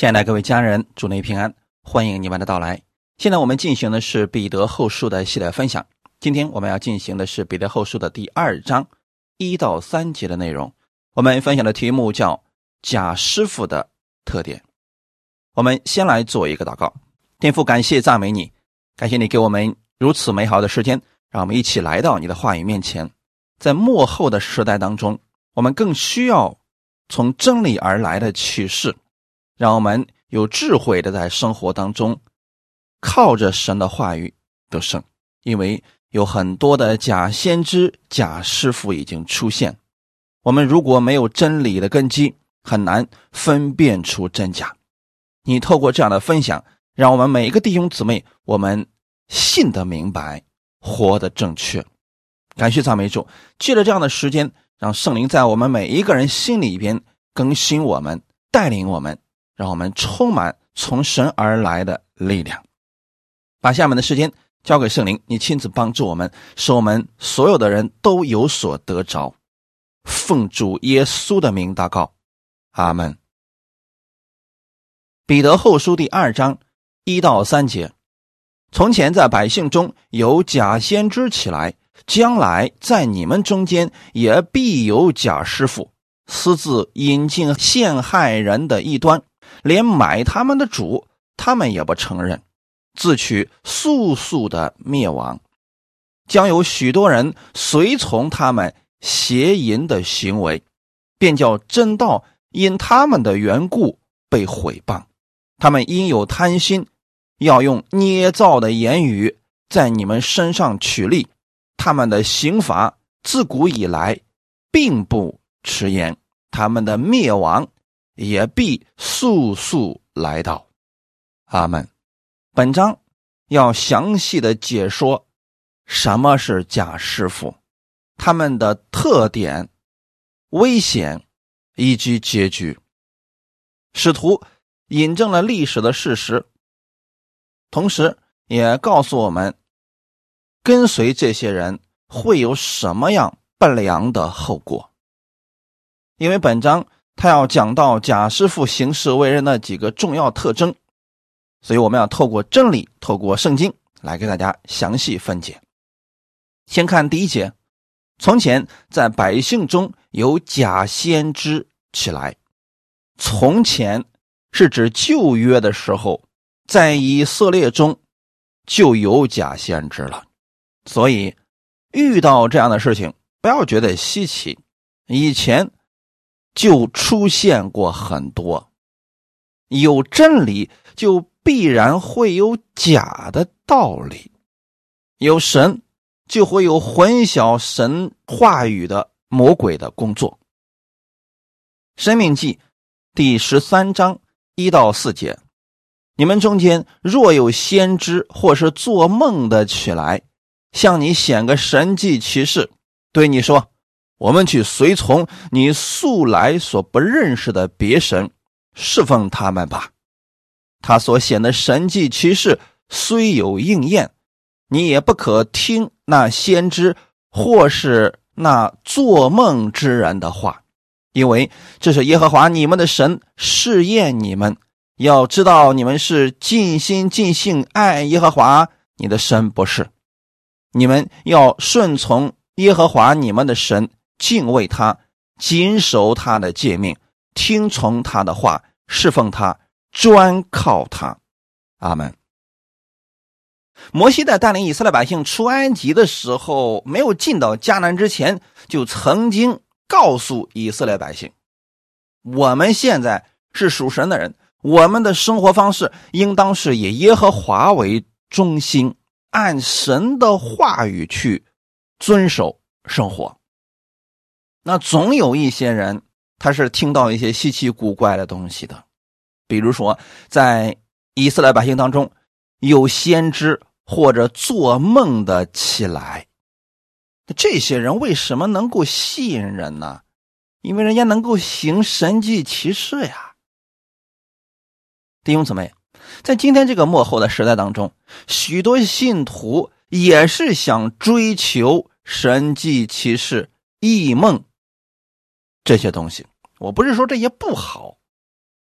亲爱的各位家人，祝您平安，欢迎你们的到来。现在我们进行的是彼得后书的系列分享。今天我们要进行的是彼得后书的第二章一到三节的内容。我们分享的题目叫“假师傅的特点”。我们先来做一个祷告，天父，感谢赞美你，感谢你给我们如此美好的时间，让我们一起来到你的话语面前。在幕后的时代当中，我们更需要从真理而来的启示。让我们有智慧的在生活当中，靠着神的话语得胜。因为有很多的假先知、假师傅已经出现，我们如果没有真理的根基，很难分辨出真假。你透过这样的分享，让我们每一个弟兄姊妹，我们信得明白，活得正确。感谢赞美主，借着这样的时间，让圣灵在我们每一个人心里边更新我们，带领我们。让我们充满从神而来的力量，把下面的时间交给圣灵，你亲自帮助我们，使我们所有的人都有所得着。奉主耶稣的名祷告，阿门。彼得后书第二章一到三节：从前在百姓中有假先知起来，将来在你们中间也必有假师傅，私自引进陷害人的异端。连买他们的主，他们也不承认，自取速速的灭亡，将有许多人随从他们邪淫的行为，便叫真道因他们的缘故被毁谤。他们因有贪心，要用捏造的言语在你们身上取利，他们的刑罚自古以来并不迟延，他们的灭亡。也必速速来到，阿门。本章要详细的解说什么是假师傅，他们的特点、危险以及结局。使徒引证了历史的事实，同时也告诉我们，跟随这些人会有什么样不良的后果。因为本章。他要讲到贾师傅行事为人的几个重要特征，所以我们要透过真理，透过圣经来给大家详细分解。先看第一节：从前在百姓中有假先知起来。从前是指旧约的时候，在以色列中就有假先知了，所以遇到这样的事情不要觉得稀奇。以前。就出现过很多，有真理就必然会有假的道理，有神就会有混淆神话语的魔鬼的工作。生命记第十三章一到四节，你们中间若有先知或是做梦的起来，向你显个神迹奇事，对你说。我们去随从你素来所不认识的别神，侍奉他们吧。他所显的神迹奇事虽有应验，你也不可听那先知或是那做梦之人的话，因为这是耶和华你们的神试验你们，要知道你们是尽心尽性爱耶和华你的神，不是？你们要顺从耶和华你们的神。敬畏他，谨守他的诫命，听从他的话，侍奉他，专靠他。阿门。摩西在带领以色列百姓出埃及的时候，没有进到迦南之前，就曾经告诉以色列百姓：我们现在是属神的人，我们的生活方式应当是以耶和华为中心，按神的话语去遵守生活。那总有一些人，他是听到一些稀奇古怪的东西的，比如说，在以色列百姓当中，有先知或者做梦的起来。这些人为什么能够吸引人呢？因为人家能够行神迹奇事呀。弟兄姊妹，在今天这个幕后的时代当中，许多信徒也是想追求神迹奇事、异梦。这些东西，我不是说这些不好，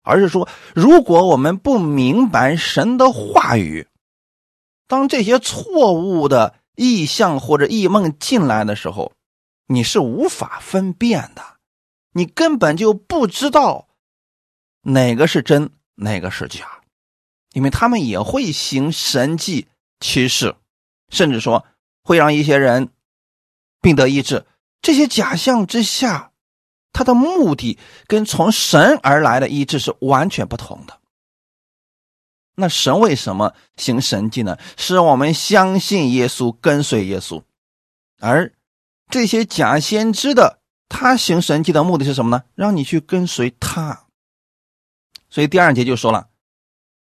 而是说，如果我们不明白神的话语，当这些错误的意象或者异梦进来的时候，你是无法分辨的，你根本就不知道哪个是真，哪个是假，因为他们也会行神迹奇事，甚至说会让一些人病得医治。这些假象之下，他的目的跟从神而来的医治是完全不同的。那神为什么行神迹呢？是我们相信耶稣，跟随耶稣，而这些假先知的他行神迹的目的是什么呢？让你去跟随他。所以第二节就说了，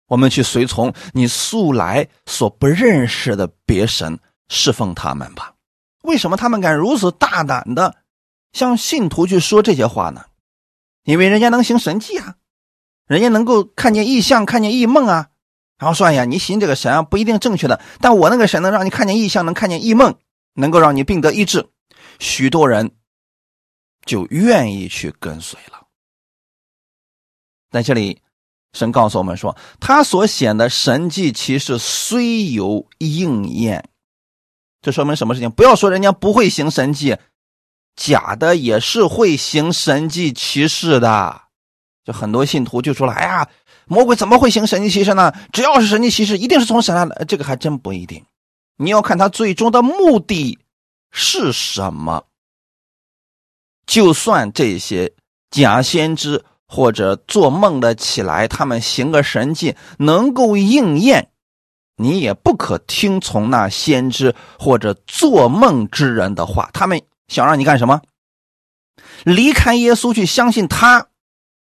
我们去随从你素来所不认识的别神，侍奉他们吧。为什么他们敢如此大胆的向信徒去说这些话呢？因为人家能行神迹啊，人家能够看见异象、看见异梦啊。然后说：“哎呀，你信这个神啊，不一定正确的，但我那个神能让你看见异象，能看见异梦，能够让你病得医治。”许多人就愿意去跟随了。在这里，神告诉我们说，他所显的神迹其实虽有应验。这说明什么事情？不要说人家不会行神迹，假的也是会行神迹奇事的。就很多信徒就说了：“哎呀，魔鬼怎么会行神迹奇事呢？只要是神迹奇事，一定是从神来的。”这个还真不一定，你要看他最终的目的是什么。就算这些假先知或者做梦的起来，他们行个神迹能够应验。你也不可听从那先知或者做梦之人的话，他们想让你干什么？离开耶稣去相信他，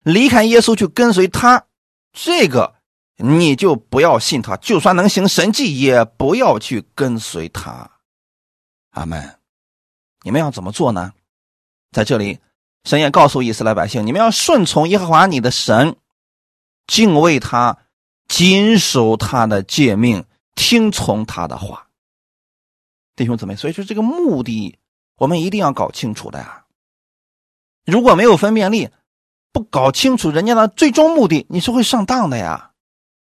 离开耶稣去跟随他，这个你就不要信他，就算能行神迹，也不要去跟随他。阿门。你们要怎么做呢？在这里，神也告诉以色列百姓，你们要顺从耶和华你的神，敬畏他。谨守他的诫命，听从他的话，弟兄姊妹，所以说这个目的我们一定要搞清楚的呀。如果没有分辨力，不搞清楚人家的最终目的，你是会上当的呀。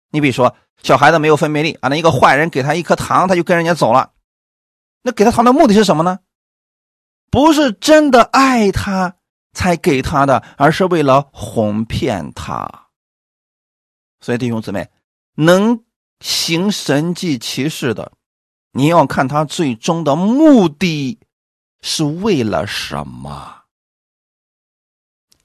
你比如说，小孩子没有分辨力啊，那一个坏人给他一颗糖，他就跟人家走了。那给他糖的目的是什么呢？不是真的爱他才给他的，而是为了哄骗他。所以弟兄姊妹，能行神迹奇事的，你要看他最终的目的是为了什么。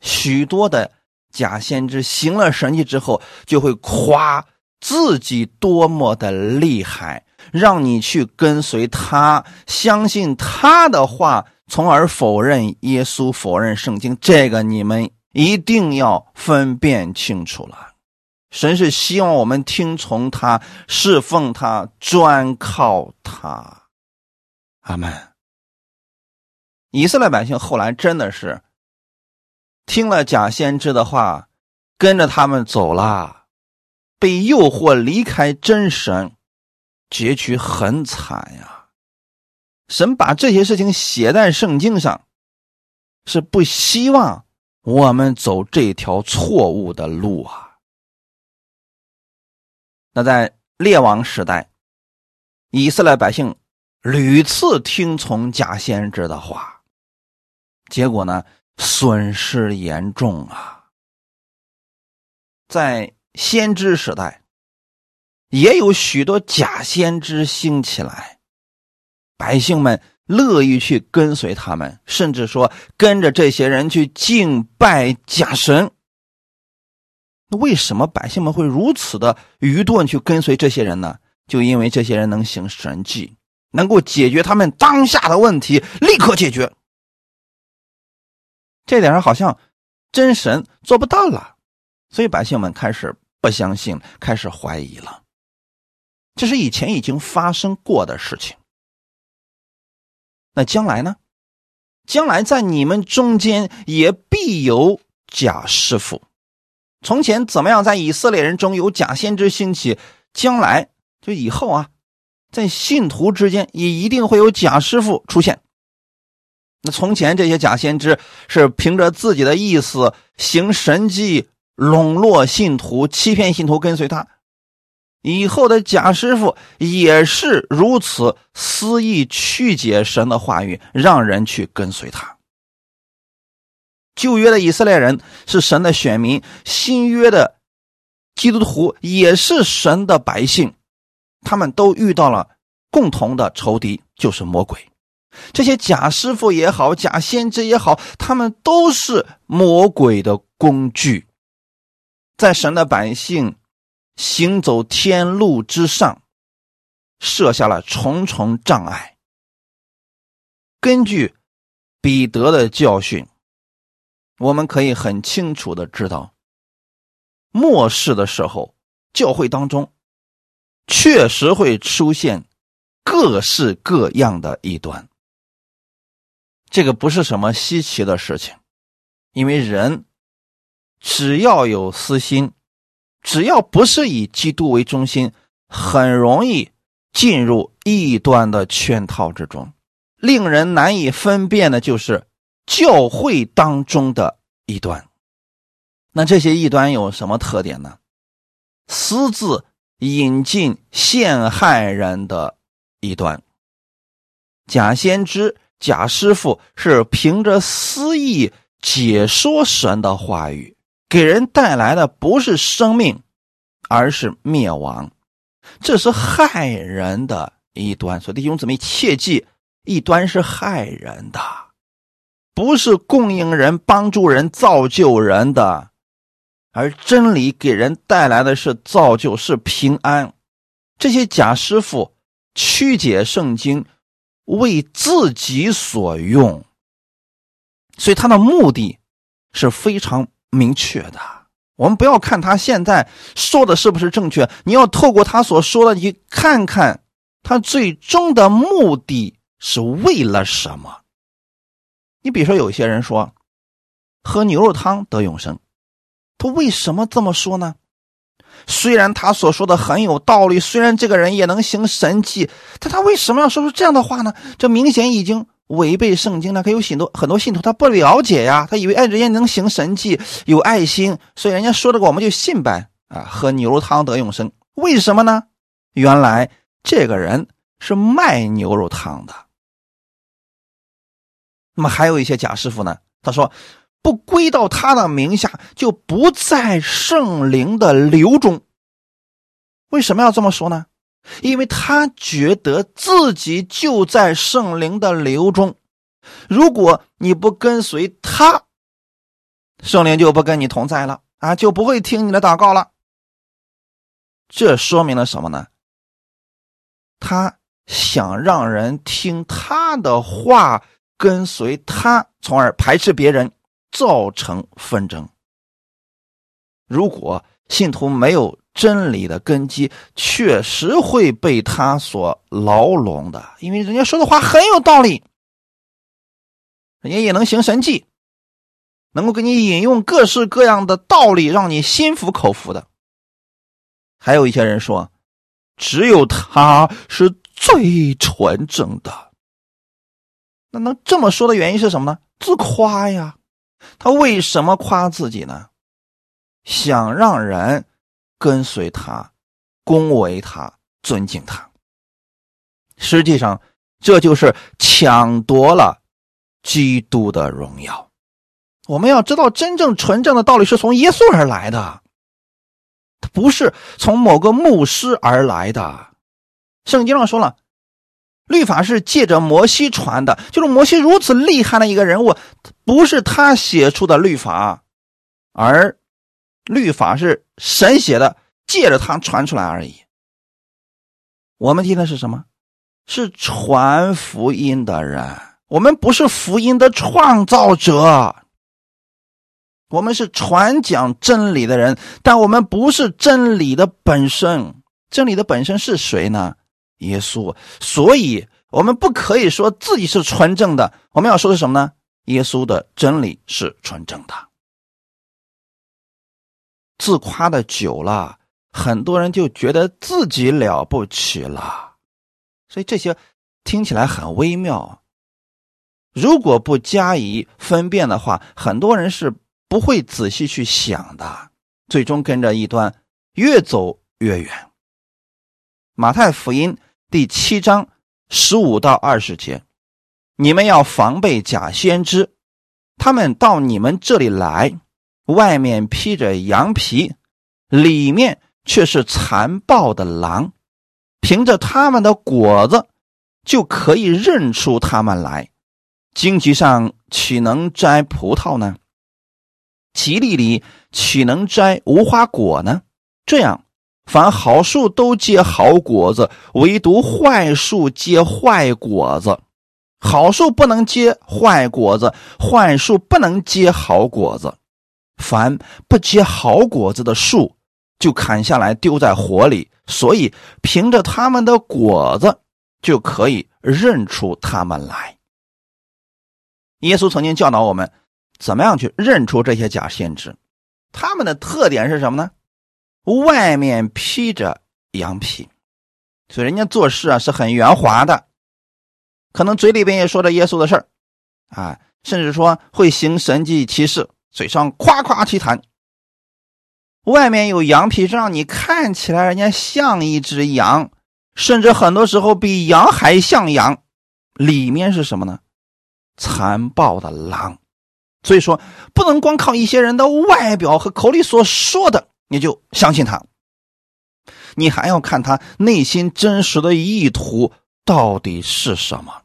许多的假先知行了神迹之后，就会夸自己多么的厉害，让你去跟随他，相信他的话，从而否认耶稣，否认圣经。这个你们一定要分辨清楚了。神是希望我们听从他，侍奉他，专靠他。阿门。以色列百姓后来真的是听了假先知的话，跟着他们走了，被诱惑离开真神，结局很惨呀。神把这些事情写在圣经上，是不希望我们走这条错误的路啊。那在列王时代，以色列百姓屡次听从假先知的话，结果呢，损失严重啊。在先知时代，也有许多假先知兴起来，百姓们乐意去跟随他们，甚至说跟着这些人去敬拜假神。那为什么百姓们会如此的愚钝去跟随这些人呢？就因为这些人能行神迹，能够解决他们当下的问题，立刻解决。这点上好像真神做不到了，所以百姓们开始不相信，开始怀疑了。这是以前已经发生过的事情。那将来呢？将来在你们中间也必有假师傅。从前怎么样，在以色列人中有假先知兴起，将来就以后啊，在信徒之间也一定会有假师傅出现。那从前这些假先知是凭着自己的意思行神迹笼络信徒、欺骗信徒跟随他。以后的假师傅也是如此肆意曲解神的话语，让人去跟随他。旧约的以色列人是神的选民，新约的基督徒也是神的百姓，他们都遇到了共同的仇敌，就是魔鬼。这些假师傅也好，假先知也好，他们都是魔鬼的工具，在神的百姓。行走天路之上，设下了重重障碍。根据彼得的教训，我们可以很清楚的知道，末世的时候，教会当中确实会出现各式各样的异端。这个不是什么稀奇的事情，因为人只要有私心。只要不是以基督为中心，很容易进入异端的圈套之中。令人难以分辨的就是教会当中的异端。那这些异端有什么特点呢？私自引进陷害人的异端，假先知、假师傅是凭着私意解说神的话语。给人带来的不是生命，而是灭亡，这是害人的一端。所以弟兄姊妹切记，一端是害人的，不是供应人、帮助人、造就人的，而真理给人带来的是造就，是平安。这些假师傅曲解圣经，为自己所用，所以他的目的是非常。明确的，我们不要看他现在说的是不是正确，你要透过他所说的，你看看他最终的目的是为了什么。你比如说，有些人说喝牛肉汤得永生，他为什么这么说呢？虽然他所说的很有道理，虽然这个人也能行神迹，但他为什么要说出这样的话呢？这明显已经。违背圣经了？可有很多很多信徒他不了解呀，他以为哎人家能行神迹，有爱心，所以人家说这个我们就信呗啊！喝牛肉汤得永生，为什么呢？原来这个人是卖牛肉汤的。那么还有一些假师傅呢，他说不归到他的名下，就不在圣灵的流中。为什么要这么说呢？因为他觉得自己就在圣灵的流中，如果你不跟随他，圣灵就不跟你同在了啊，就不会听你的祷告了。这说明了什么呢？他想让人听他的话，跟随他，从而排斥别人，造成纷争。如果信徒没有。真理的根基确实会被他所牢笼的，因为人家说的话很有道理，人家也能行神迹，能够给你引用各式各样的道理，让你心服口服的。还有一些人说，只有他是最纯正的。那能这么说的原因是什么呢？自夸呀。他为什么夸自己呢？想让人。跟随他，恭维他，尊敬他。实际上，这就是抢夺了基督的荣耀。我们要知道，真正纯正的道理是从耶稣而来的，他不是从某个牧师而来的。圣经上说了，律法是借着摩西传的，就是摩西如此厉害的一个人物，不是他写出的律法，而。律法是神写的，借着他传出来而已。我们听的是什么？是传福音的人。我们不是福音的创造者，我们是传讲真理的人，但我们不是真理的本身。真理的本身是谁呢？耶稣。所以，我们不可以说自己是纯正的。我们要说的是什么呢？耶稣的真理是纯正的。自夸的久了，很多人就觉得自己了不起了，所以这些听起来很微妙。如果不加以分辨的话，很多人是不会仔细去想的。最终跟着异端越走越远。马太福音第七章十五到二十节，你们要防备假先知，他们到你们这里来，外面披着羊皮，里面却是残暴的狼。凭着他们的果子，就可以认出他们来。荆棘上岂能摘葡萄呢？吉利里岂能摘无花果呢？这样，凡好树都结好果子，唯独坏树结坏果子。好树不能结坏果子，坏树不能结好果子。凡不结好果子的树，就砍下来丢在火里。所以，凭着他们的果子，就可以认出他们来。耶稣曾经教导我们，怎么样去认出这些假先知？他们的特点是什么呢？外面披着羊皮，所以人家做事啊是很圆滑的，可能嘴里边也说着耶稣的事儿，啊，甚至说会行神迹奇事，嘴上夸夸其谈。外面有羊皮，让你看起来人家像一只羊，甚至很多时候比羊还像羊。里面是什么呢？残暴的狼。所以说，不能光靠一些人的外表和口里所说的，你就相信他。你还要看他内心真实的意图到底是什么。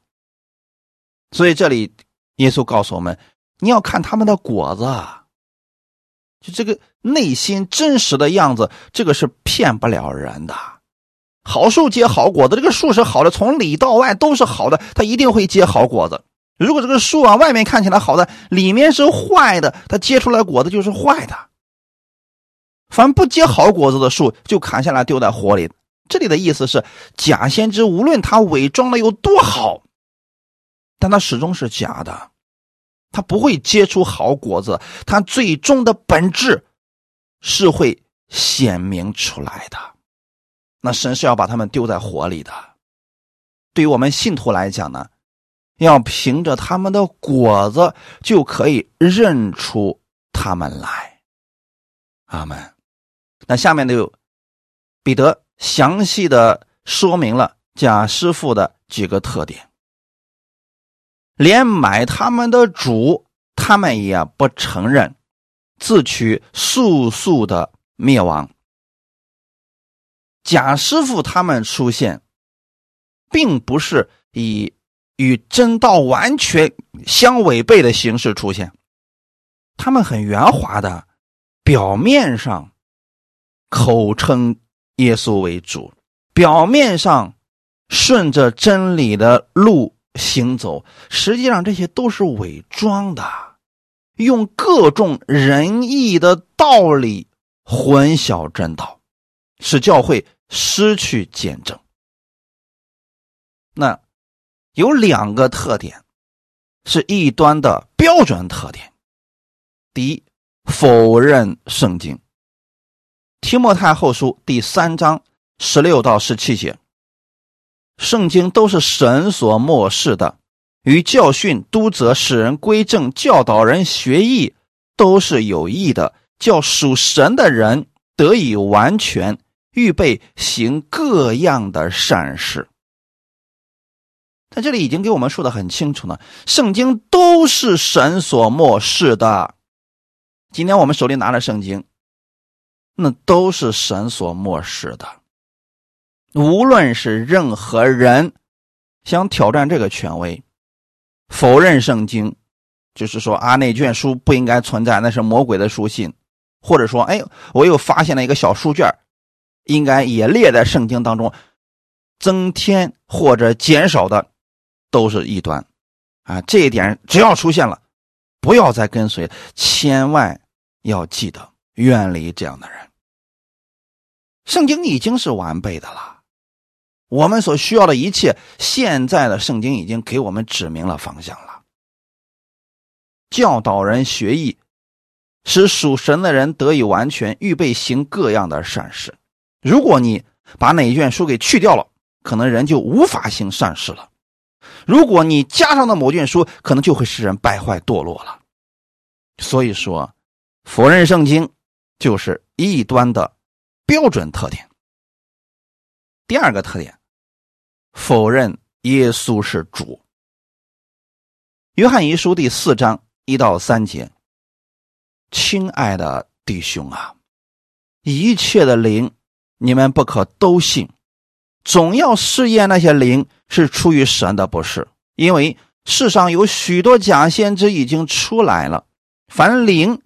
所以这里，耶稣告诉我们，你要看他们的果子。就这个内心真实的样子，这个是骗不了人的。好树结好果子，这个树是好的，从里到外都是好的，它一定会结好果子。如果这个树啊，外面看起来好的，里面是坏的，它结出来果子就是坏的。凡不结好果子的树，就砍下来丢在火里。这里的意思是，假先知无论他伪装的有多好，但他始终是假的。他不会结出好果子，他最终的本质是会显明出来的。那神是要把他们丢在火里的。对于我们信徒来讲呢，要凭着他们的果子就可以认出他们来。阿门。那下面就彼得详细的说明了贾师傅的几个特点。连买他们的主，他们也不承认，自取速速的灭亡。贾师傅他们出现，并不是以与真道完全相违背的形式出现，他们很圆滑的，表面上口称耶稣为主，表面上顺着真理的路。行走，实际上这些都是伪装的，用各种仁义的道理混淆真道，使教会失去见证。那有两个特点，是异端的标准特点。第一，否认圣经。提摩太后书第三章十六到十七节。圣经都是神所漠视的，与教训、督责、使人归正、教导人学艺，都是有益的，叫属神的人得以完全，预备行各样的善事。在这里已经给我们说的很清楚了，圣经都是神所漠视的。今天我们手里拿着圣经，那都是神所漠视的。无论是任何人想挑战这个权威，否认圣经，就是说啊，那卷书不应该存在，那是魔鬼的书信，或者说，哎，我又发现了一个小书卷，应该也列在圣经当中，增添或者减少的都是异端啊。这一点只要出现了，不要再跟随，千万要记得远离这样的人。圣经已经是完备的了。我们所需要的一切，现在的圣经已经给我们指明了方向了。教导人学艺，使属神的人得以完全，预备行各样的善事。如果你把哪一卷书给去掉了，可能人就无法行善事了；如果你加上的某卷书，可能就会使人败坏堕落了。所以说，否认圣经就是异端的标准特点。第二个特点，否认耶稣是主。约翰一书第四章一到三节，亲爱的弟兄啊，一切的灵，你们不可都信，总要试验那些灵是出于神的，不是？因为世上有许多假先知已经出来了。凡灵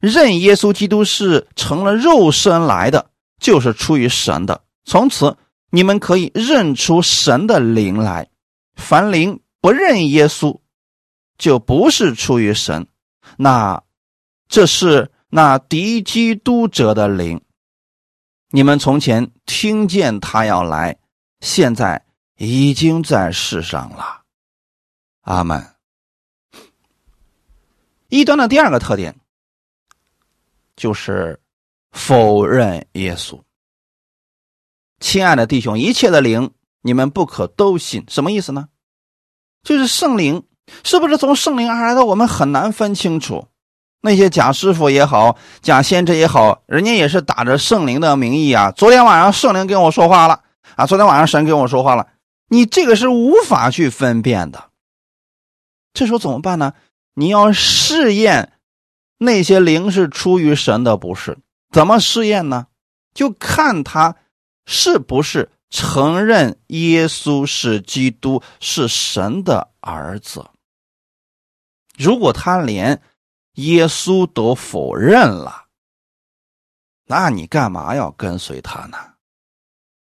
认耶稣基督是成了肉身来的，就是出于神的。从此，你们可以认出神的灵来。凡灵不认耶稣。就不是出于神，那这是那敌基督者的灵。你们从前听见他要来，现在已经在世上了。阿门。异端的第二个特点就是否认耶稣。亲爱的弟兄，一切的灵你们不可都信，什么意思呢？就是圣灵。是不是从圣灵而来的？我们很难分清楚。那些假师傅也好，假先知也好，人家也是打着圣灵的名义啊。昨天晚上圣灵跟我说话了啊，昨天晚上神跟我说话了，你这个是无法去分辨的。这时候怎么办呢？你要试验那些灵是出于神的，不是？怎么试验呢？就看他是不是承认耶稣是基督，是神的儿子。如果他连耶稣都否认了，那你干嘛要跟随他呢？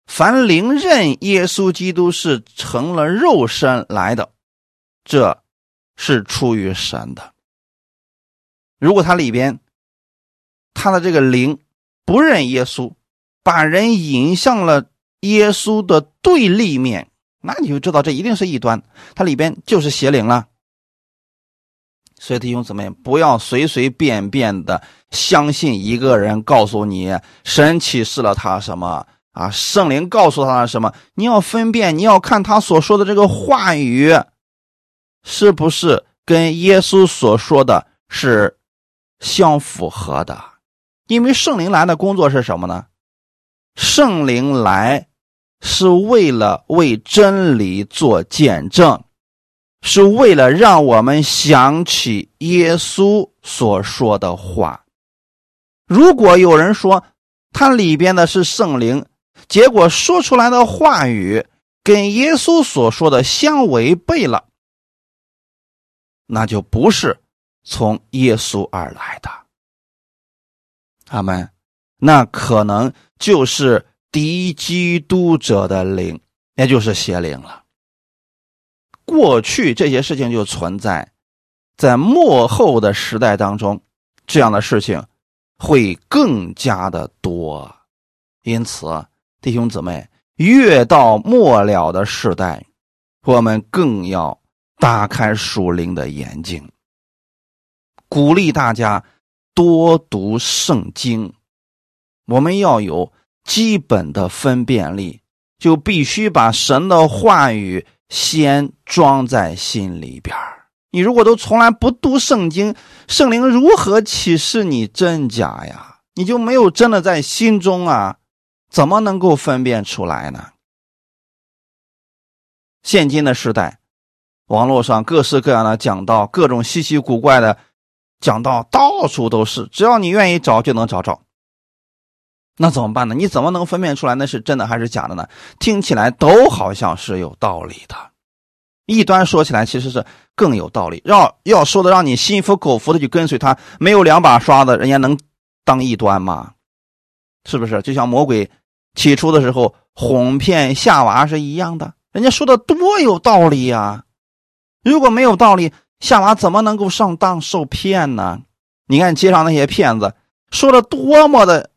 凡灵认耶稣基督是成了肉身来的，这是出于神的。如果他里边他的这个灵不认耶稣，把人引向了耶稣的对立面，那你就知道这一定是异端，它里边就是邪灵了。所以弟兄姊妹，不要随随便便的相信一个人告诉你神启示了他什么啊，圣灵告诉他什么，你要分辨，你要看他所说的这个话语是不是跟耶稣所说的是相符合的。因为圣灵来的工作是什么呢？圣灵来是为了为真理做见证。是为了让我们想起耶稣所说的话。如果有人说他里边的是圣灵，结果说出来的话语跟耶稣所说的相违背了，那就不是从耶稣而来的。阿门。那可能就是敌基督者的灵，也就是邪灵了。过去这些事情就存在，在末后的时代当中，这样的事情会更加的多。因此，弟兄姊妹，越到末了的时代，我们更要打开属灵的眼睛，鼓励大家多读圣经。我们要有基本的分辨力，就必须把神的话语。先装在心里边你如果都从来不读圣经，圣灵如何启示你真假呀？你就没有真的在心中啊？怎么能够分辨出来呢？现今的时代，网络上各式各样的讲道，各种稀奇古怪的讲道到处都是，只要你愿意找就能找着。那怎么办呢？你怎么能分辨出来那是真的还是假的呢？听起来都好像是有道理的，异端说起来其实是更有道理。要要说的让你心服口服的去跟随他，没有两把刷子，人家能当异端吗？是不是？就像魔鬼起初的时候哄骗夏娃是一样的，人家说的多有道理呀！如果没有道理，夏娃怎么能够上当受骗呢？你看街上那些骗子说的多么的。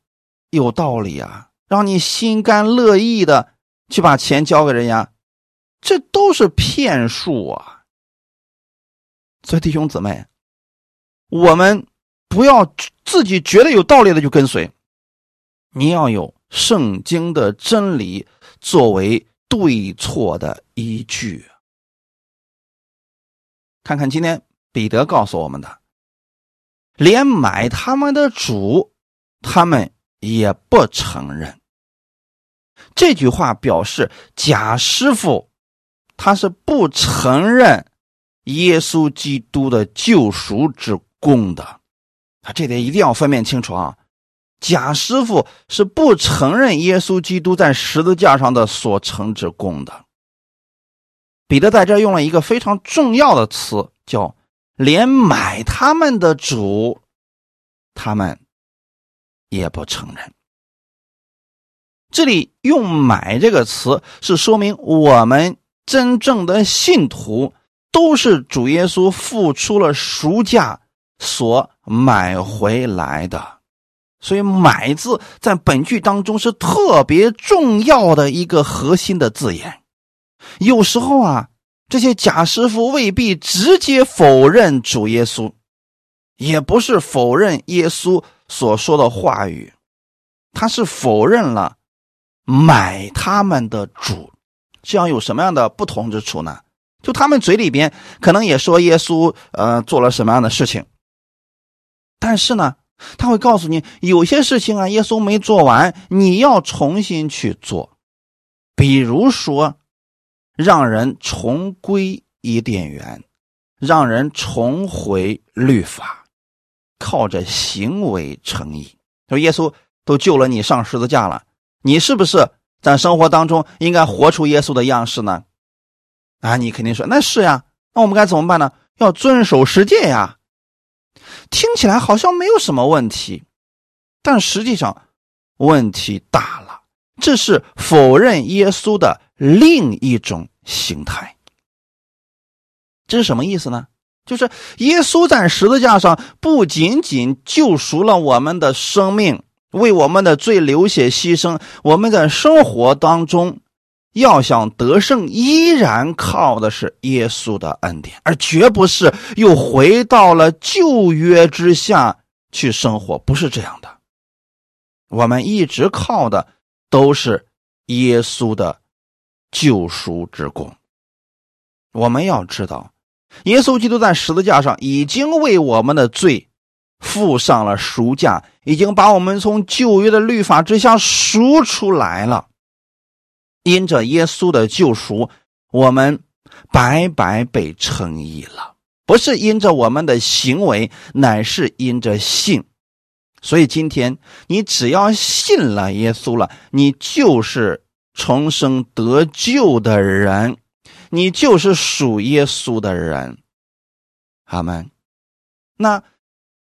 有道理啊，让你心甘乐意的去把钱交给人家，这都是骗术啊！所以弟兄姊妹，我们不要自己觉得有道理的就跟随，你要有圣经的真理作为对错的依据。看看今天彼得告诉我们的，连买他们的主。他们也不承认。这句话表示假师傅他是不承认耶稣基督的救赎之功的。啊，这点一定要分辨清楚啊！贾师傅是不承认耶稣基督在十字架上的所成之功的。彼得在这用了一个非常重要的词，叫“连买他们的主，他们也不承认”。这里用“买”这个词，是说明我们真正的信徒都是主耶稣付出了赎价所买回来的。所以，“买”字在本句当中是特别重要的一个核心的字眼。有时候啊，这些假师傅未必直接否认主耶稣，也不是否认耶稣所说的话语，他是否认了买他们的主。这样有什么样的不同之处呢？就他们嘴里边可能也说耶稣呃做了什么样的事情，但是呢，他会告诉你有些事情啊，耶稣没做完，你要重新去做，比如说。让人重归伊甸园，让人重回律法，靠着行为诚意。说耶稣都救了你上十字架了，你是不是在生活当中应该活出耶稣的样式呢？啊，你肯定说那是呀。那我们该怎么办呢？要遵守十诫呀。听起来好像没有什么问题，但实际上问题大了。这是否认耶稣的。另一种形态，这是什么意思呢？就是耶稣在十字架上不仅仅救赎了我们的生命，为我们的罪流血牺牲，我们在生活当中要想得胜，依然靠的是耶稣的恩典，而绝不是又回到了旧约之下去生活，不是这样的。我们一直靠的都是耶稣的。救赎之功，我们要知道，耶稣基督在十字架上已经为我们的罪付上了赎价，已经把我们从旧约的律法之下赎出来了。因着耶稣的救赎，我们白白被称义了，不是因着我们的行为，乃是因着信。所以今天你只要信了耶稣了，你就是。重生得救的人，你就是属耶稣的人，阿门。那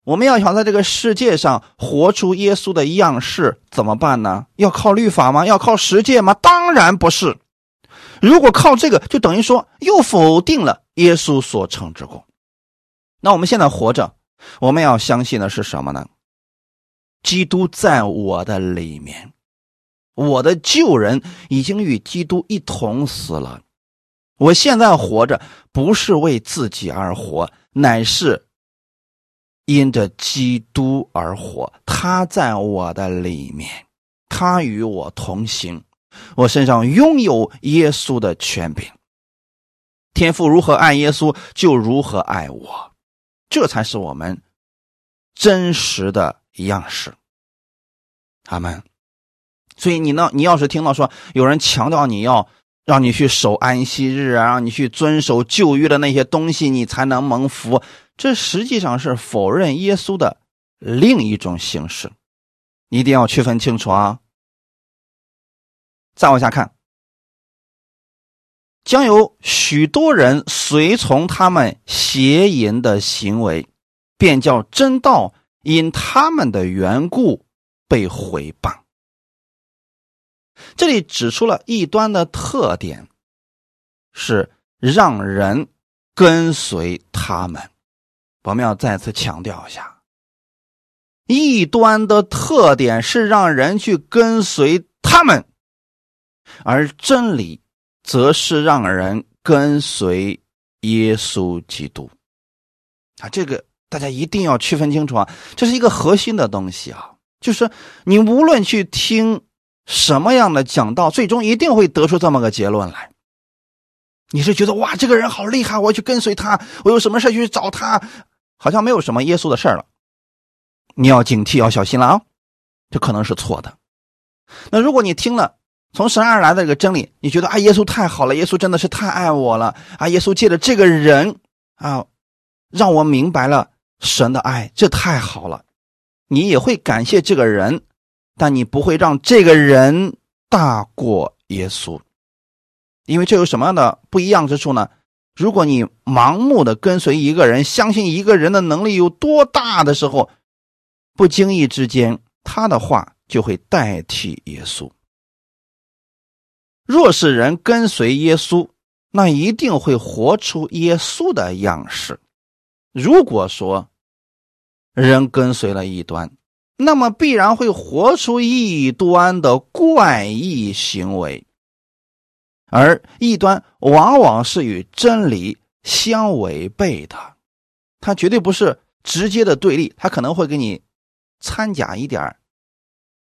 我们要想在这个世界上活出耶稣的样式，怎么办呢？要靠律法吗？要靠实践吗？当然不是。如果靠这个，就等于说又否定了耶稣所成之功。那我们现在活着，我们要相信的是什么呢？基督在我的里面。我的旧人已经与基督一同死了，我现在活着不是为自己而活，乃是因着基督而活。他在我的里面，他与我同行，我身上拥有耶稣的权柄。天父如何爱耶稣，就如何爱我，这才是我们真实的样式。阿门。所以你呢？你要是听到说有人强调你要让你去守安息日啊，让你去遵守旧约的那些东西，你才能蒙福，这实际上是否认耶稣的另一种形式，一定要区分清楚啊！再往下看，将有许多人随从他们邪淫的行为，便叫真道因他们的缘故被毁谤。这里指出了异端的特点，是让人跟随他们。我们要再次强调一下，异端的特点是让人去跟随他们，而真理则是让人跟随耶稣基督。啊，这个大家一定要区分清楚啊！这是一个核心的东西啊，就是你无论去听。什么样的讲道，最终一定会得出这么个结论来？你是觉得哇，这个人好厉害，我要去跟随他，我有什么事去找他，好像没有什么耶稣的事了。你要警惕，要小心了啊！这可能是错的。那如果你听了从神而来的这个真理，你觉得啊，耶稣太好了，耶稣真的是太爱我了啊，耶稣借着这个人啊，让我明白了神的爱，这太好了。你也会感谢这个人，但你不会让这个人大过耶稣，因为这有什么样的不一样之处呢？如果你盲目的跟随一个人，相信一个人的能力有多大的时候，不经意之间，他的话就会代替耶稣。若是人跟随耶稣，那一定会活出耶稣的样式。如果说，人跟随了异端，那么必然会活出异端的怪异行为，而异端往往是与真理相违背的，它绝对不是直接的对立，它可能会给你掺假一点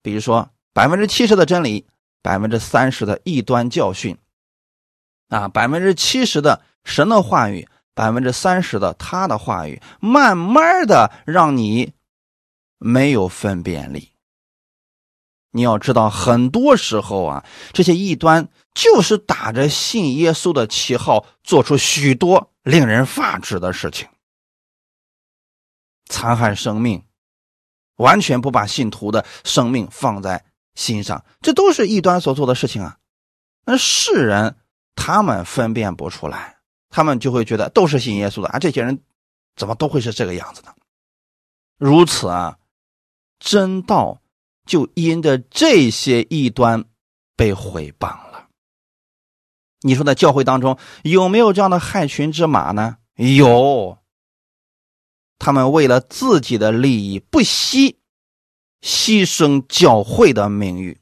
比如说百分之七十的真理，百分之三十的异端教训，啊，百分之七十的神的话语。百分之三十的他的话语，慢慢的让你没有分辨力。你要知道，很多时候啊，这些异端就是打着信耶稣的旗号，做出许多令人发指的事情，残害生命，完全不把信徒的生命放在心上，这都是异端所做的事情啊。那世人他们分辨不出来。他们就会觉得都是信耶稣的啊，这些人怎么都会是这个样子的？如此啊，真道就因着这些异端被毁谤了。你说在教会当中有没有这样的害群之马呢？有，他们为了自己的利益不惜牺牲教会的名誉，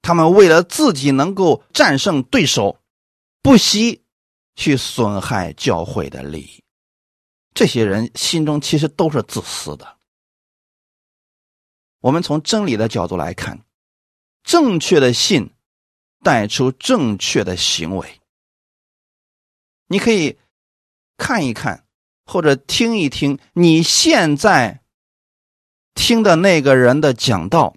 他们为了自己能够战胜对手不惜。去损害教会的利益，这些人心中其实都是自私的。我们从真理的角度来看，正确的信带出正确的行为。你可以看一看，或者听一听你现在听的那个人的讲道，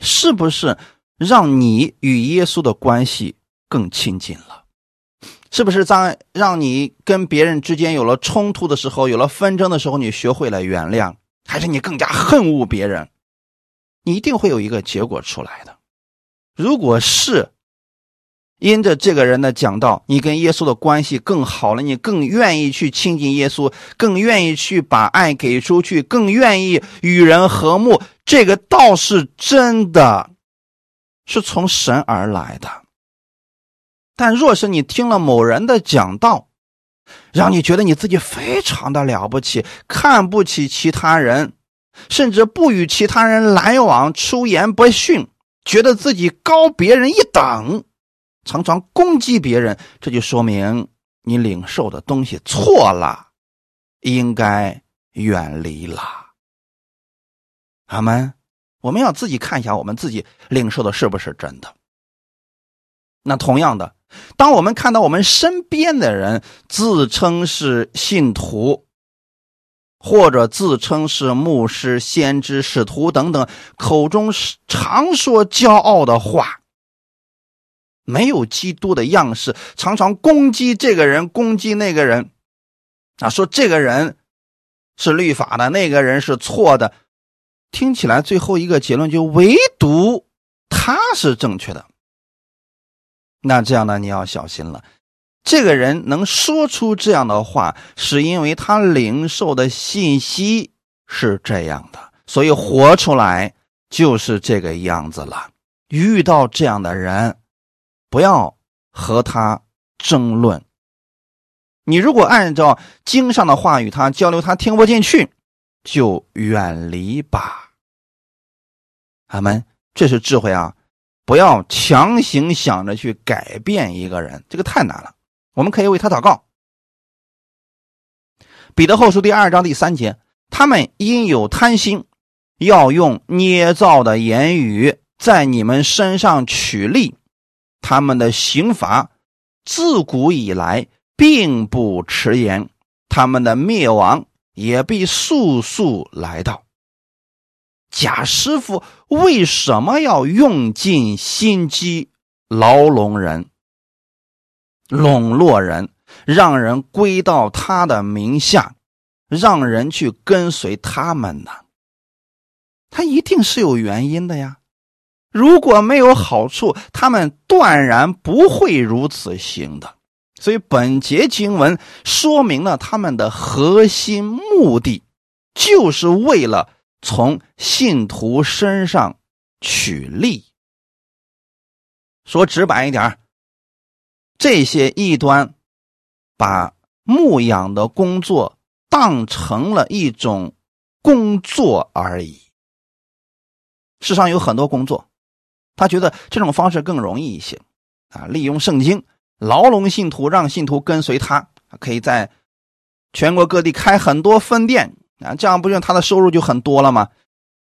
是不是让你与耶稣的关系更亲近了？是不是在让你跟别人之间有了冲突的时候，有了纷争的时候，你学会了原谅，还是你更加恨恶别人？你一定会有一个结果出来的。如果是因着这个人的讲道，你跟耶稣的关系更好了，你更愿意去亲近耶稣，更愿意去把爱给出去，更愿意与人和睦，这个道是真的，是从神而来的。但若是你听了某人的讲道，让你觉得你自己非常的了不起，看不起其他人，甚至不与其他人来往，出言不逊，觉得自己高别人一等，常常攻击别人，这就说明你领受的东西错了，应该远离了。阿门。我们要自己看一下，我们自己领受的是不是真的。那同样的。当我们看到我们身边的人自称是信徒，或者自称是牧师、先知、使徒等等，口中常说骄傲的话，没有基督的样式，常常攻击这个人、攻击那个人，啊，说这个人是律法的，那个人是错的，听起来最后一个结论就唯独他是正确的。那这样呢？你要小心了。这个人能说出这样的话，是因为他领受的信息是这样的，所以活出来就是这个样子了。遇到这样的人，不要和他争论。你如果按照经上的话与他交流，他听不进去，就远离吧。阿门。这是智慧啊。不要强行想着去改变一个人，这个太难了。我们可以为他祷告。彼得后书第二章第三节，他们因有贪心，要用捏造的言语在你们身上取利，他们的刑罚自古以来并不迟延，他们的灭亡也必速速来到。假师傅为什么要用尽心机牢笼人、笼络人，让人归到他的名下，让人去跟随他们呢？他一定是有原因的呀。如果没有好处，他们断然不会如此行的。所以本节经文说明了他们的核心目的，就是为了从信徒身上取利。说直白一点，这些异端把牧养的工作当成了一种工作而已。世上有很多工作。他觉得这种方式更容易一些，啊，利用圣经牢笼信徒，让信徒跟随他，可以在全国各地开很多分店，啊，这样不就他的收入就很多了吗？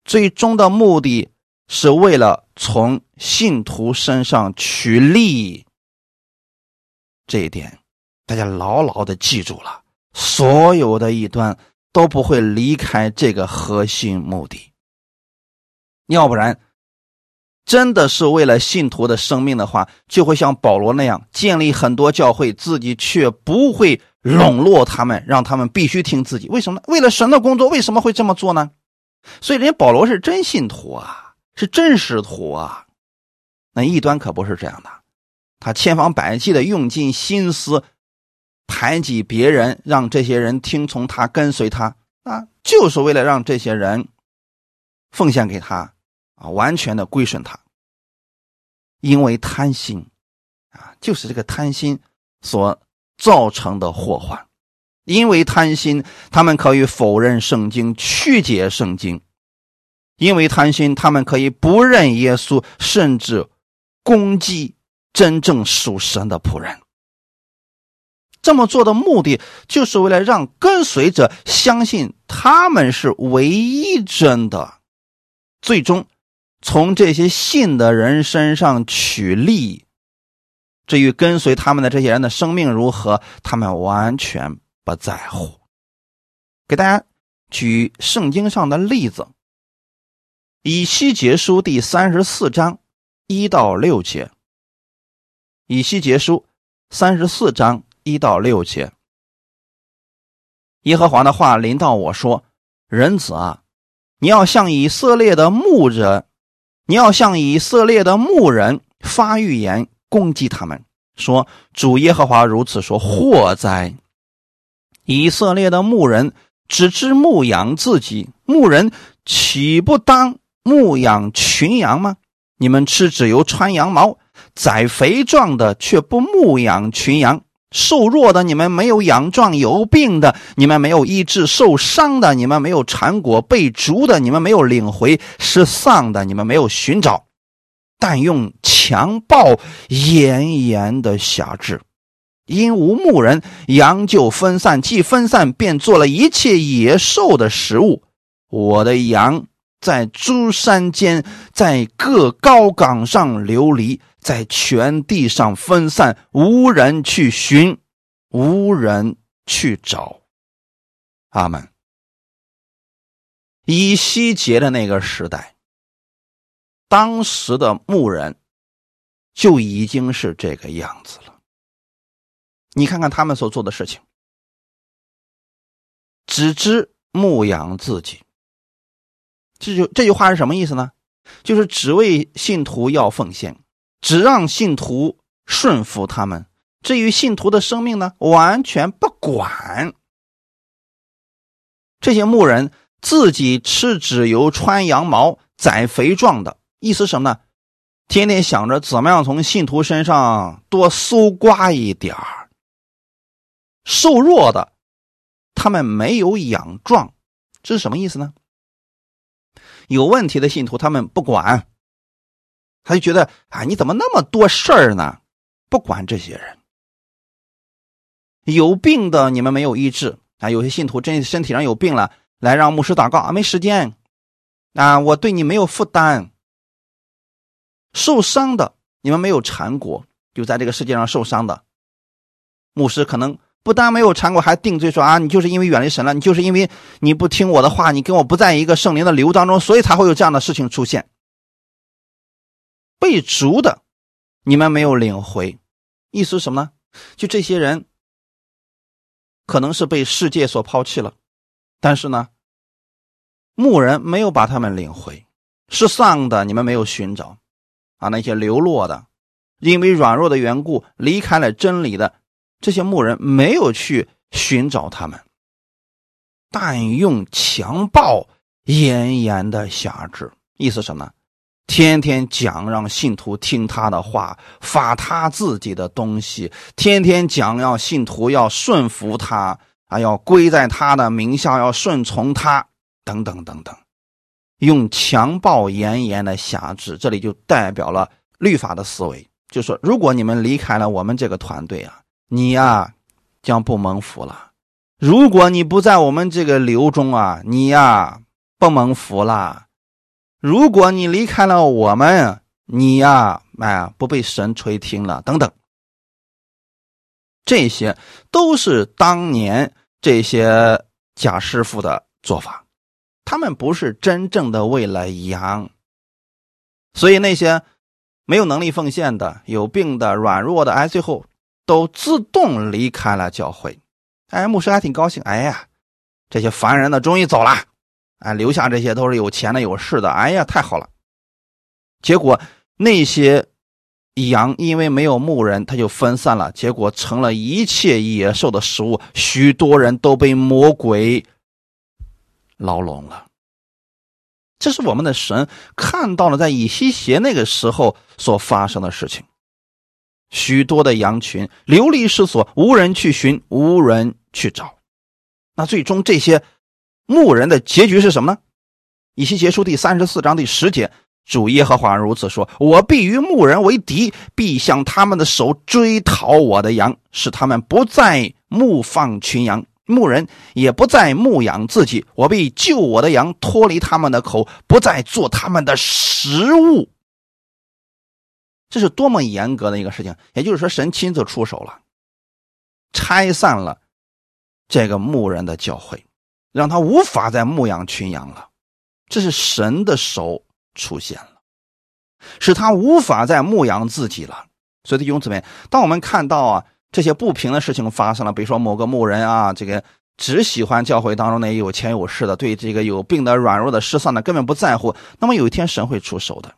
最终的目的是为了从信徒身上取利益，这一点大家牢牢的记住了，所有的一端都不会离开这个核心目的，要不然。真的是为了信徒的生命的话，就会像保罗那样建立很多教会，自己却不会笼络他们，让他们必须听自己。为什么？为了神的工作，为什么会这么做呢？所以，人家保罗是真信徒啊，是真使徒啊。那异端可不是这样的，他千方百计的用尽心思排挤别人，让这些人听从他、跟随他啊，就是为了让这些人奉献给他。啊，完全的归顺他，因为贪心，啊，就是这个贪心所造成的祸患。因为贪心，他们可以否认圣经，曲解圣经；因为贪心，他们可以不认耶稣，甚至攻击真正属神的仆人。这么做的目的，就是为了让跟随者相信他们是唯一真的，最终。从这些信的人身上取利，至于跟随他们的这些人的生命如何，他们完全不在乎。给大家举圣经上的例子，《以西结书》第三十四章一到六节，《以西结书》三十四章一到六节，耶和华的话临到我说：“人子啊，你要向以色列的牧人。”你要向以色列的牧人发预言，攻击他们，说：“主耶和华如此说：祸哉！以色列的牧人只知牧养自己，牧人岂不当牧养群羊吗？你们吃只由穿羊毛，宰肥壮的，却不牧养群羊。”瘦弱的你们没有养壮，有病的你们没有医治，受伤的你们没有缠裹，被逐的你们没有领回，失丧的你们没有寻找，但用强暴严严的辖制，因无牧人，羊就分散，既分散，便做了一切野兽的食物。我的羊在诸山间，在各高岗上流离。在全地上分散，无人去寻，无人去找。阿门。以西结的那个时代，当时的牧人就已经是这个样子了。你看看他们所做的事情，只知牧养自己。这就这句话是什么意思呢？就是只为信徒要奉献。只让信徒顺服他们，至于信徒的生命呢，完全不管。这些牧人自己吃脂油、穿羊毛、宰肥壮的，意思什么呢？天天想着怎么样从信徒身上多搜刮一点儿。瘦弱的，他们没有养壮，这是什么意思呢？有问题的信徒，他们不管。他就觉得啊，你怎么那么多事儿呢？不管这些人，有病的你们没有医治啊。有些信徒真身体上有病了，来让牧师祷告啊，没时间啊，我对你没有负担。受伤的你们没有缠裹，就在这个世界上受伤的牧师可能不但没有缠过，还定罪说啊，你就是因为远离神了，你就是因为你不听我的话，你跟我不在一个圣灵的流当中，所以才会有这样的事情出现。被逐的，你们没有领回，意思什么呢？就这些人可能是被世界所抛弃了，但是呢，牧人没有把他们领回，是丧的，你们没有寻找啊，那些流落的，因为软弱的缘故离开了真理的。这些牧人没有去寻找他们，但用强暴严严的辖制，意思什么呢？天天讲让信徒听他的话，发他自己的东西，天天讲要信徒要顺服他啊，要归在他的名下，要顺从他，等等等等，用强暴严严的辖制，这里就代表了律法的思维，就说如果你们离开了我们这个团队啊。你呀，将不蒙福了。如果你不在我们这个流中啊，你呀不蒙福了。如果你离开了我们，你呀哎不被神垂听了。等等，这些都是当年这些假师傅的做法。他们不是真正的为了羊，所以那些没有能力奉献的、有病的、软弱的，哎，最后。都自动离开了教会，哎，牧师还挺高兴。哎呀，这些烦人的终于走了，哎，留下这些都是有钱的、有势的。哎呀，太好了。结果那些羊因为没有牧人，他就分散了，结果成了一切野兽的食物，许多人都被魔鬼牢笼了。这是我们的神看到了，在以西结那个时候所发生的事情。许多的羊群流离失所，无人去寻，无人去找。那最终这些牧人的结局是什么呢？以西结书第三十四章第十节，主耶和华如此说：“我必与牧人为敌，必向他们的手追讨我的羊，使他们不再牧放群羊，牧人也不再牧养自己。我必救我的羊脱离他们的口，不再做他们的食物。”这是多么严格的一个事情！也就是说，神亲自出手了，拆散了这个牧人的教会，让他无法再牧养群羊了。这是神的手出现了，使他无法再牧养自己了。所以，弟兄姊妹，当我们看到啊这些不平的事情发生了，比如说某个牧人啊，这个只喜欢教会当中那些有钱有势的，对这个有病的、软弱的、失丧的根本不在乎，那么有一天神会出手的。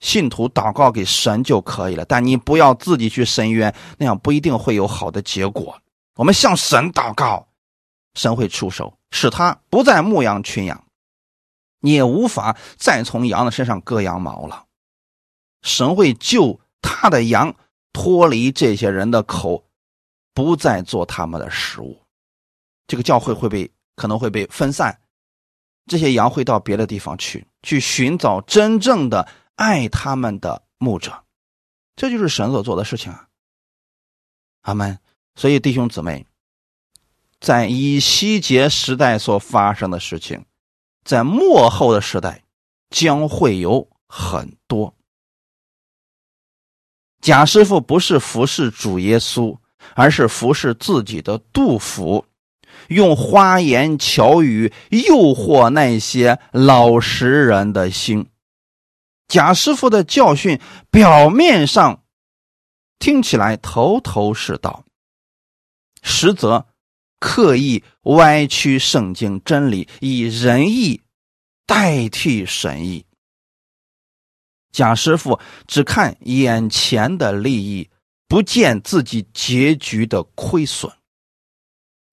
信徒祷告给神就可以了，但你不要自己去申冤，那样不一定会有好的结果。我们向神祷告，神会出手，使他不再牧羊群羊，也无法再从羊的身上割羊毛了。神会救他的羊脱离这些人的口，不再做他们的食物。这个教会会被可能会被分散，这些羊会到别的地方去，去寻找真正的。爱他们的牧者，这就是神所做的事情啊！阿门。所以弟兄姊妹，在以西结时代所发生的事情，在末后的时代将会有很多。贾师傅不是服侍主耶稣，而是服侍自己的杜甫，用花言巧语诱惑那些老实人的心。贾师傅的教训表面上听起来头头是道，实则刻意歪曲圣经真理，以仁义代替神意。贾师傅只看眼前的利益，不见自己结局的亏损。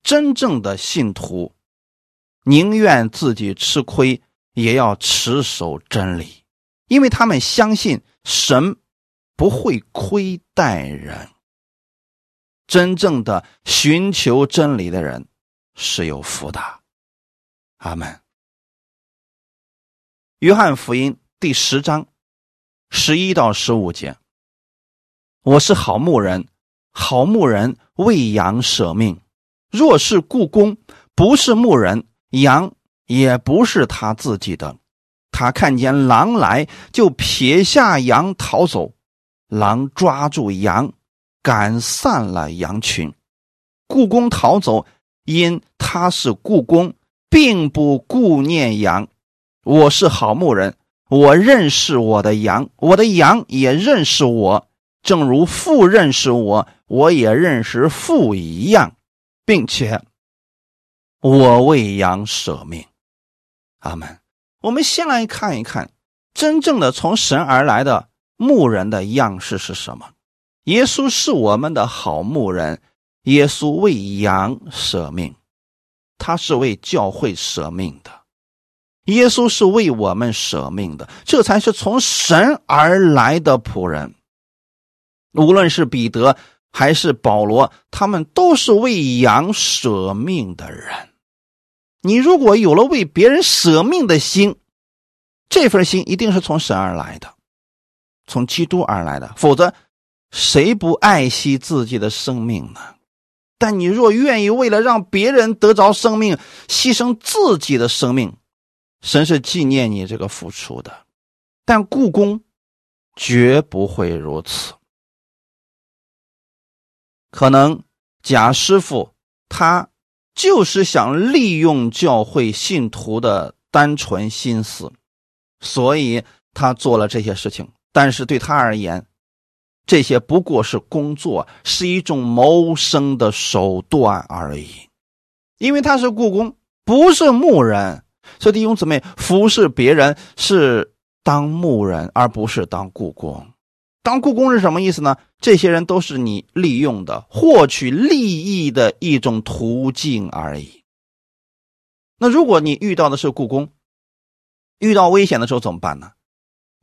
真正的信徒宁愿自己吃亏，也要持守真理。因为他们相信神不会亏待人，真正的寻求真理的人是有福的。阿门。约翰福音第十章十一到十五节：我是好牧人，好牧人为羊舍命。若是故宫不是牧人，羊也不是他自己的。他看见狼来，就撇下羊逃走。狼抓住羊，赶散了羊群。故宫逃走，因他是故宫，并不顾念羊。我是好牧人，我认识我的羊，我的羊也认识我，正如父认识我，我也认识父一样，并且我为羊舍命。阿门。我们先来看一看，真正的从神而来的牧人的样式是什么？耶稣是我们的好牧人，耶稣为羊舍命，他是为教会舍命的。耶稣是为我们舍命的，这才是从神而来的仆人。无论是彼得还是保罗，他们都是为羊舍命的人。你如果有了为别人舍命的心，这份心一定是从神而来的，从基督而来的。否则，谁不爱惜自己的生命呢？但你若愿意为了让别人得着生命，牺牲自己的生命。神是纪念你这个付出的，但故宫绝不会如此。可能贾师傅他就是想利用教会信徒的单纯心思，所以他做了这些事情。但是对他而言，这些不过是工作，是一种谋生的手段而已。因为他是故宫，不是牧人。所以弟兄姊妹，服侍别人是当牧人，而不是当故宫。当故宫是什么意思呢？这些人都是你利用的、获取利益的一种途径而已。那如果你遇到的是故宫，遇到危险的时候怎么办呢？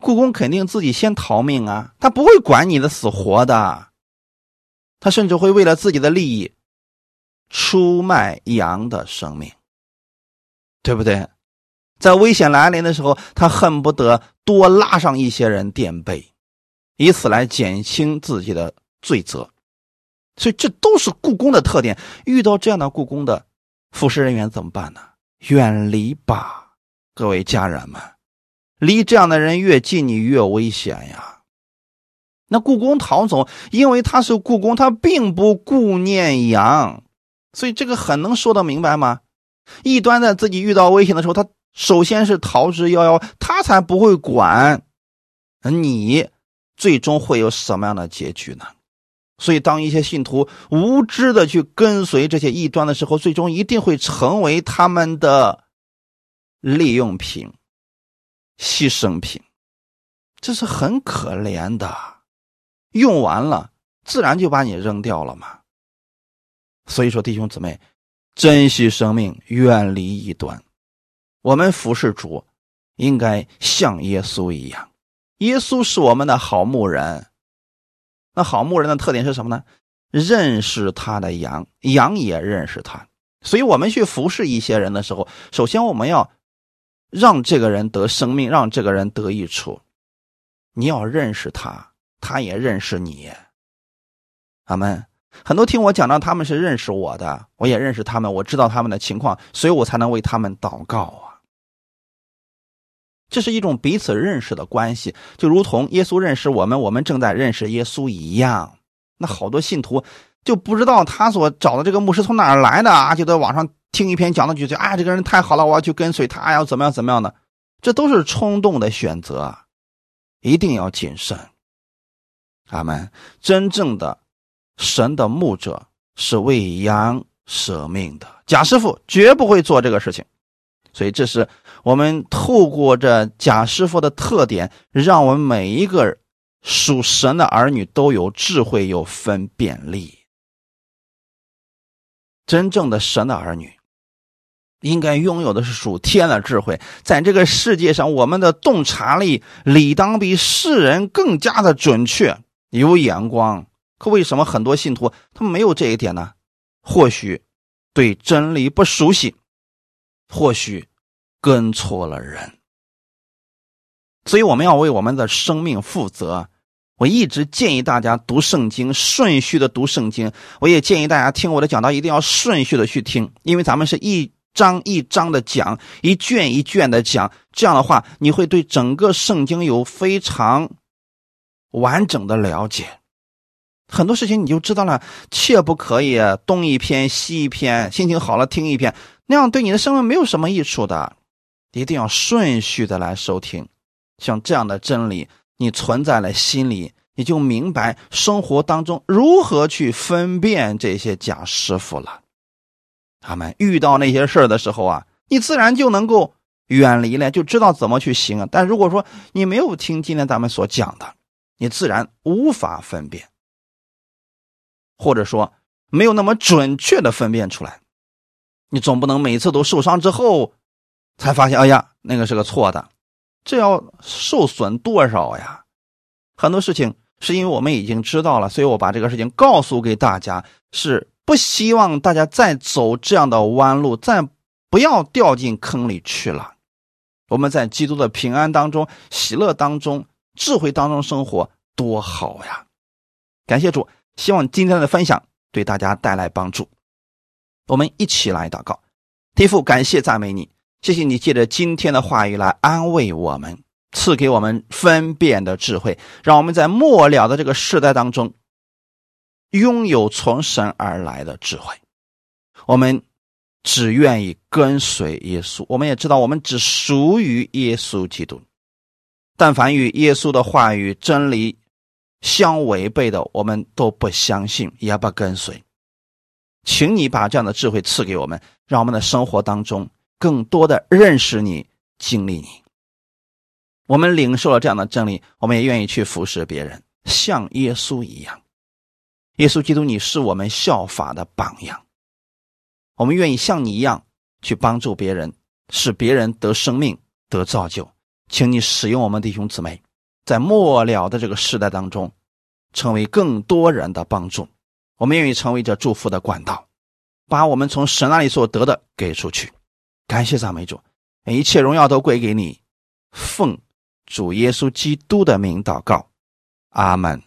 故宫肯定自己先逃命啊，他不会管你的死活的，他甚至会为了自己的利益出卖羊的生命。对不对？在危险来临的时候，他恨不得多拉上一些人垫背，以此来减轻自己的罪责。所以这都是故宫的特点。遇到这样的故宫的服侍人员怎么办呢？远离吧，各位家人们，离这样的人越近，你越危险呀。那故宫逃走，因为他是故宫，他并不顾念羊，所以这个很能说得明白吗？异端在自己遇到危险的时候，他首先是逃之夭夭，他才不会管你最终会有什么样的结局呢？所以，当一些信徒无知的去跟随这些异端的时候，最终一定会成为他们的利用品、牺牲品，这是很可怜的。用完了，自然就把你扔掉了嘛。所以说，弟兄姊妹。珍惜生命，远离异端。我们服侍主，应该像耶稣一样。耶稣是我们的好牧人。那好牧人的特点是什么呢？认识他的羊，羊也认识他。所以，我们去服侍一些人的时候，首先我们要让这个人得生命，让这个人得益处。你要认识他，他也认识你。阿门。很多听我讲到，他们是认识我的，我也认识他们，我知道他们的情况，所以我才能为他们祷告啊。这是一种彼此认识的关系，就如同耶稣认识我们，我们正在认识耶稣一样。那好多信徒就不知道他所找的这个牧师从哪儿来的啊，就在网上听一篇讲的，就觉得啊，这个人太好了，我要去跟随他，要怎么样怎么样的，这都是冲动的选择，一定要谨慎。阿门。真正的。神的牧者是为羊舍命的，贾师傅绝不会做这个事情，所以这是我们透过这贾师傅的特点，让我们每一个属神的儿女都有智慧、有分辨力。真正的神的儿女，应该拥有的是属天的智慧，在这个世界上，我们的洞察力理当比世人更加的准确、有眼光。可为什么很多信徒他没有这一点呢？或许对真理不熟悉，或许跟错了人。所以我们要为我们的生命负责。我一直建议大家读圣经，顺序的读圣经。我也建议大家听我的讲道，一定要顺序的去听，因为咱们是一章一章的讲，一卷一卷的讲。这样的话，你会对整个圣经有非常完整的了解。很多事情你就知道了，切不可以东一篇西一篇，心情好了听一篇，那样对你的生命没有什么益处的。一定要顺序的来收听，像这样的真理，你存在了心里，你就明白生活当中如何去分辨这些假师傅了。他们遇到那些事儿的时候啊，你自然就能够远离了，就知道怎么去行啊。但如果说你没有听今天咱们所讲的，你自然无法分辨，或者说没有那么准确的分辨出来。你总不能每次都受伤之后。才发现，哎呀，那个是个错的，这要受损多少呀？很多事情是因为我们已经知道了，所以我把这个事情告诉给大家，是不希望大家再走这样的弯路，再不要掉进坑里去了。我们在基督的平安当中、喜乐当中、智慧当中生活，多好呀！感谢主，希望今天的分享对大家带来帮助。我们一起来祷告，天父，感谢赞美你。谢谢你借着今天的话语来安慰我们，赐给我们分辨的智慧，让我们在末了的这个时代当中，拥有从神而来的智慧。我们只愿意跟随耶稣，我们也知道我们只属于耶稣基督。但凡与耶稣的话语真理相违背的，我们都不相信，也不跟随。请你把这样的智慧赐给我们，让我们的生活当中。更多的认识你，经历你。我们领受了这样的真理，我们也愿意去服侍别人，像耶稣一样。耶稣基督，你是我们效法的榜样。我们愿意像你一样去帮助别人，使别人得生命、得造就。请你使用我们弟兄姊妹，在末了的这个时代当中，成为更多人的帮助。我们愿意成为这祝福的管道，把我们从神那里所得的给出去。感谢赞美主，一切荣耀都归给你。奉主耶稣基督的名祷告，阿门。